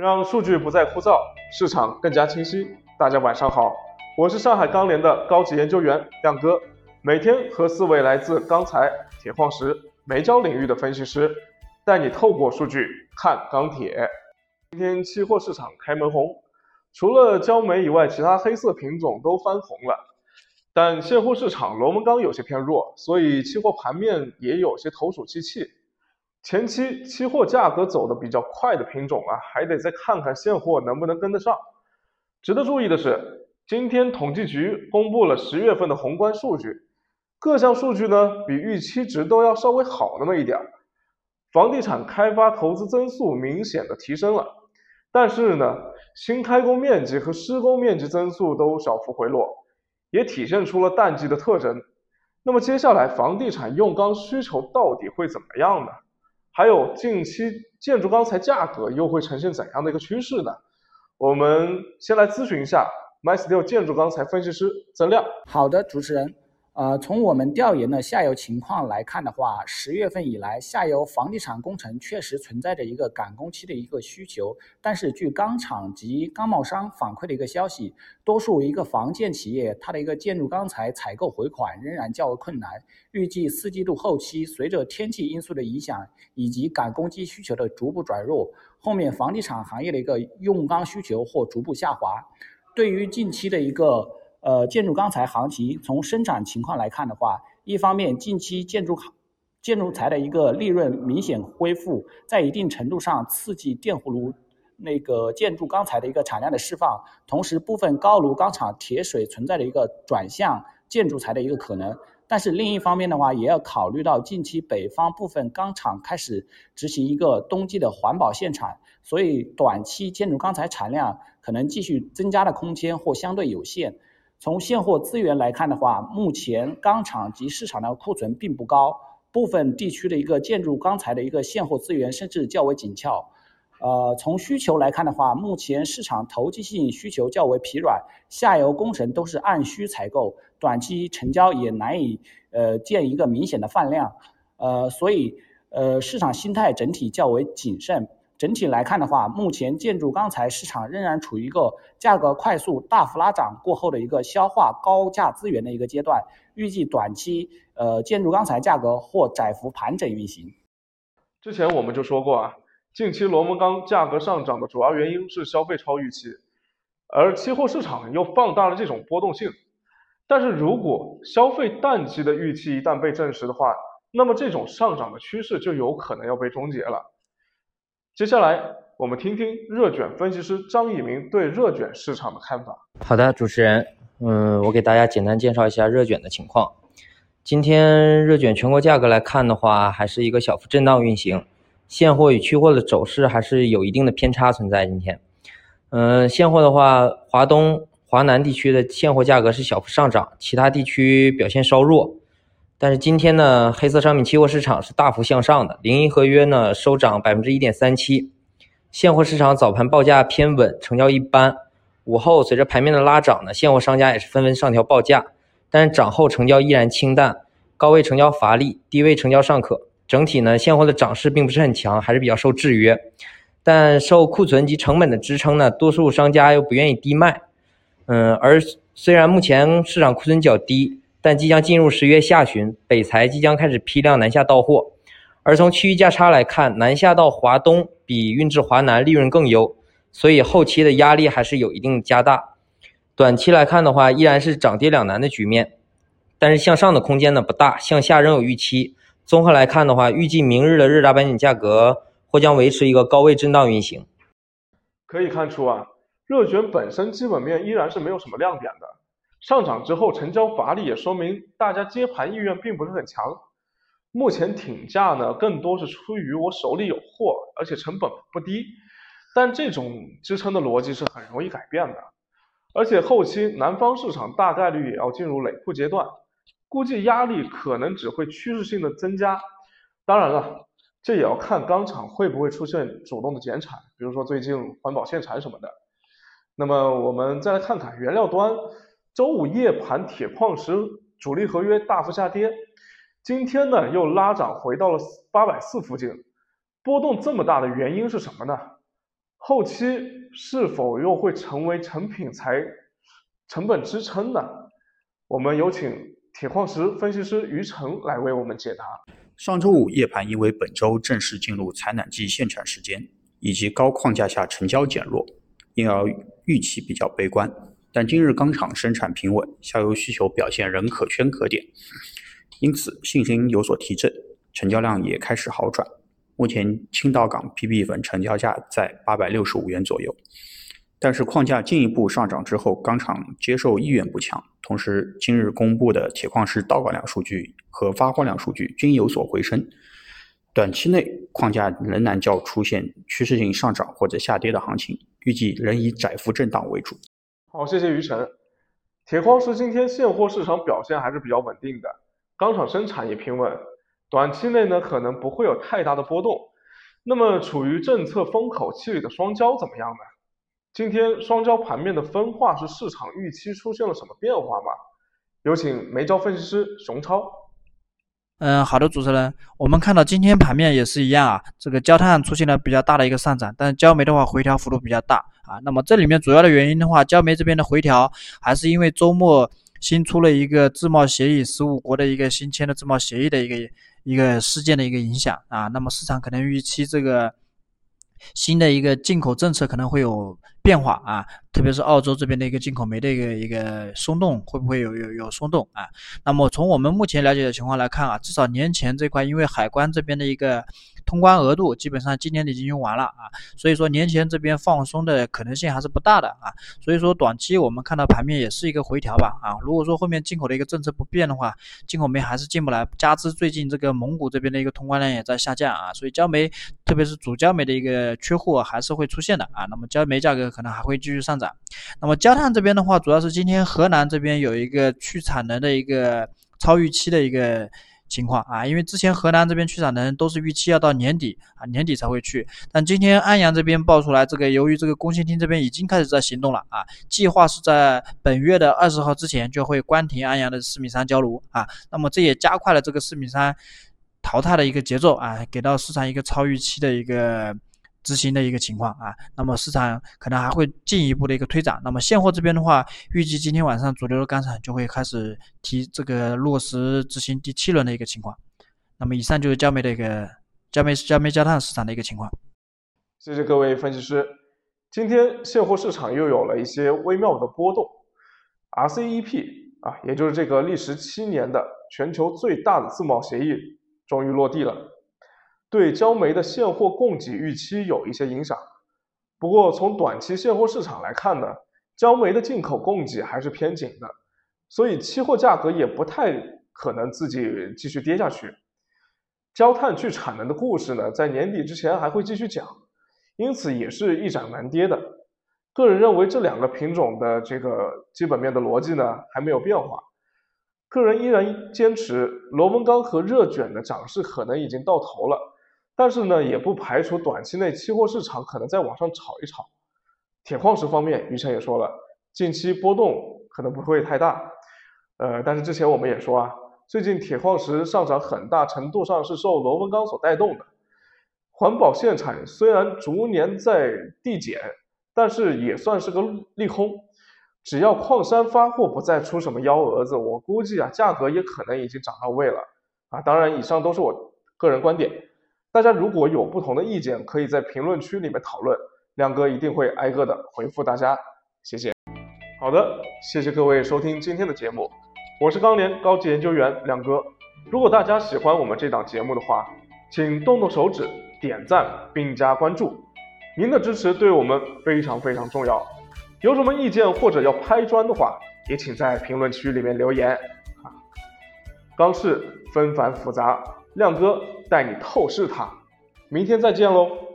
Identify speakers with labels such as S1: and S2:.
S1: 让数据不再枯燥，市场更加清晰。大家晚上好，我是上海钢联的高级研究员亮哥，每天和四位来自钢材、铁矿石、煤焦领域的分析师，带你透过数据看钢铁。今天期货市场开门红，除了焦煤以外，其他黑色品种都翻红了。但现货市场螺纹钢有些偏弱，所以期货盘面也有些投鼠忌器。前期期货价格走的比较快的品种啊，还得再看看现货能不能跟得上。值得注意的是，今天统计局公布了十月份的宏观数据，各项数据呢比预期值都要稍微好那么一点儿。房地产开发投资增速明显的提升了，但是呢，新开工面积和施工面积增速都小幅回落，也体现出了淡季的特征。那么接下来房地产用钢需求到底会怎么样呢？还有近期建筑钢材价格又会呈现怎样的一个趋势呢？我们先来咨询一下 MySteel 建筑钢材分析师曾亮。
S2: 好的，主持人。呃，从我们调研的下游情况来看的话，十月份以来，下游房地产工程确实存在着一个赶工期的一个需求。但是，据钢厂及钢贸商反馈的一个消息，多数一个房建企业，它的一个建筑钢材采购回款仍然较为困难。预计四季度后期，随着天气因素的影响以及赶工期需求的逐步转弱，后面房地产行业的一个用钢需求或逐步下滑。对于近期的一个。呃，建筑钢材行情从生产情况来看的话，一方面近期建筑建筑材的一个利润明显恢复，在一定程度上刺激电弧炉那个建筑钢材的一个产量的释放，同时部分高炉钢厂铁水存在的一个转向建筑材的一个可能。但是另一方面的话，也要考虑到近期北方部分钢厂开始执行一个冬季的环保限产，所以短期建筑钢材产量可能继续增加的空间或相对有限。从现货资源来看的话，目前钢厂及市场的库存并不高，部分地区的一个建筑钢材的一个现货资源甚至较为紧俏。呃，从需求来看的话，目前市场投机性需求较为疲软，下游工程都是按需采购，短期成交也难以呃见一个明显的放量。呃，所以呃市场心态整体较为谨慎。整体来看的话，目前建筑钢材市场仍然处于一个价格快速大幅拉涨过后的一个消化高价资源的一个阶段，预计短期呃建筑钢材价格或窄幅盘整运行。
S1: 之前我们就说过啊，近期螺纹钢价格上涨的主要原因是消费超预期，而期货市场又放大了这种波动性。但是如果消费淡季的预期一旦被证实的话，那么这种上涨的趋势就有可能要被终结了。接下来，我们听听热卷分析师张以明对热卷市场的看法。
S3: 好的，主持人，嗯，我给大家简单介绍一下热卷的情况。今天热卷全国价格来看的话，还是一个小幅震荡运行，现货与期货的走势还是有一定的偏差存在。今天，嗯，现货的话，华东、华南地区的现货价格是小幅上涨，其他地区表现稍弱。但是今天呢，黑色商品期货市场是大幅向上的，零一合约呢收涨百分之一点三七，现货市场早盘报价偏稳，成交一般。午后随着盘面的拉涨呢，现货商家也是纷纷上调报价，但是涨后成交依然清淡，高位成交乏力，低位成交尚可。整体呢，现货的涨势并不是很强，还是比较受制约。但受库存及成本的支撑呢，多数商家又不愿意低卖。嗯，而虽然目前市场库存较低。但即将进入十月下旬，北财即将开始批量南下到货，而从区域价差来看，南下到华东比运至华南利润更优，所以后期的压力还是有一定加大。短期来看的话，依然是涨跌两难的局面，但是向上的空间呢不大，向下仍有预期。综合来看的话，预计明日的热轧板锦价格或将维持一个高位震荡运行。
S1: 可以看出啊，热卷本身基本面依然是没有什么亮点的。上涨之后成交乏力，也说明大家接盘意愿并不是很强。目前挺价呢，更多是出于我手里有货，而且成本不低。但这种支撑的逻辑是很容易改变的。而且后期南方市场大概率也要进入累库阶段，估计压力可能只会趋势性的增加。当然了，这也要看钢厂会不会出现主动的减产，比如说最近环保限产什么的。那么我们再来看看原料端。周五夜盘，铁矿石主力合约大幅下跌，今天呢又拉涨回到了八百四附近，波动这么大的原因是什么呢？后期是否又会成为成品材成本支撑呢？我们有请铁矿石分析师于成来为我们解答。
S4: 上周五夜盘因为本周正式进入采暖季限产时间，以及高框架下成交减弱，因而预期比较悲观。但今日钢厂生产平稳，下游需求表现仍可圈可点，因此信心有所提振，成交量也开始好转。目前青岛港 PP 粉成交价在八百六十五元左右，但是框架进一步上涨之后，钢厂接受意愿不强。同时，今日公布的铁矿石到港量数据和发货量数据均有所回升，短期内框架仍然较出现趋势性上涨或者下跌的行情，预计仍以窄幅震荡为主。
S1: 好，谢谢于晨。铁矿石今天现货市场表现还是比较稳定的，钢厂生产也平稳。短期内呢，可能不会有太大的波动。那么，处于政策风口期里的双焦怎么样呢？今天双焦盘面的分化是市场预期出现了什么变化吗？有请煤焦分析师熊超。
S5: 嗯，好的，主持人，我们看到今天盘面也是一样啊，这个焦炭出现了比较大的一个上涨，但是焦煤的话回调幅度比较大啊。那么这里面主要的原因的话，焦煤这边的回调还是因为周末新出了一个自贸协议，十五国的一个新签的自贸协议的一个。一个事件的一个影响啊，那么市场可能预期这个新的一个进口政策可能会有变化啊。特别是澳洲这边的一个进口煤的一个一个松动，会不会有有有松动啊？那么从我们目前了解的情况来看啊，至少年前这块，因为海关这边的一个通关额度基本上今年已经用完了啊，所以说年前这边放松的可能性还是不大的啊。所以说短期我们看到盘面也是一个回调吧啊。如果说后面进口的一个政策不变的话，进口煤还是进不来，加之最近这个蒙古这边的一个通关量也在下降啊，所以焦煤特别是主焦煤的一个缺货还是会出现的啊。那么焦煤价格可能还会继续上涨。那么焦炭这边的话，主要是今天河南这边有一个去产能的一个超预期的一个情况啊，因为之前河南这边去产能都是预期要到年底啊，年底才会去，但今天安阳这边爆出来，这个由于这个工信厅这边已经开始在行动了啊，计划是在本月的二十号之前就会关停安阳的四米三焦炉啊，那么这也加快了这个四米三淘汰的一个节奏啊，给到市场一个超预期的一个。执行的一个情况啊，那么市场可能还会进一步的一个推涨。那么现货这边的话，预计今天晚上主流的钢厂就会开始提这个落实执行第七轮的一个情况。那么以上就是焦煤的一个焦煤焦煤焦炭市场的一个情况。
S1: 谢谢各位分析师。今天现货市场又有了一些微妙的波动，RCEP 啊，也就是这个历时七年的全球最大的自贸协议终于落地了。对焦煤的现货供给预期有一些影响，不过从短期现货市场来看呢，焦煤的进口供给还是偏紧的，所以期货价格也不太可能自己继续跌下去。焦炭去产能的故事呢，在年底之前还会继续讲，因此也是一涨难跌的。个人认为这两个品种的这个基本面的逻辑呢还没有变化，个人依然坚持螺纹钢和热卷的涨势可能已经到头了。但是呢，也不排除短期内期货市场可能再往上炒一炒。铁矿石方面，于晨也说了，近期波动可能不会太大。呃，但是之前我们也说啊，最近铁矿石上涨很大程度上是受螺纹钢所带动的。环保限产虽然逐年在递减，但是也算是个利空。只要矿山发货不再出什么幺蛾子，我估计啊，价格也可能已经涨到位了。啊，当然，以上都是我个人观点。大家如果有不同的意见，可以在评论区里面讨论，亮哥一定会挨个的回复大家，谢谢。好的，谢谢各位收听今天的节目，我是钢联高级研究员亮哥。如果大家喜欢我们这档节目的话，请动动手指点赞并加关注，您的支持对我们非常非常重要。有什么意见或者要拍砖的话，也请在评论区里面留言啊。钢市纷繁复杂。亮哥带你透视它，明天再见喽。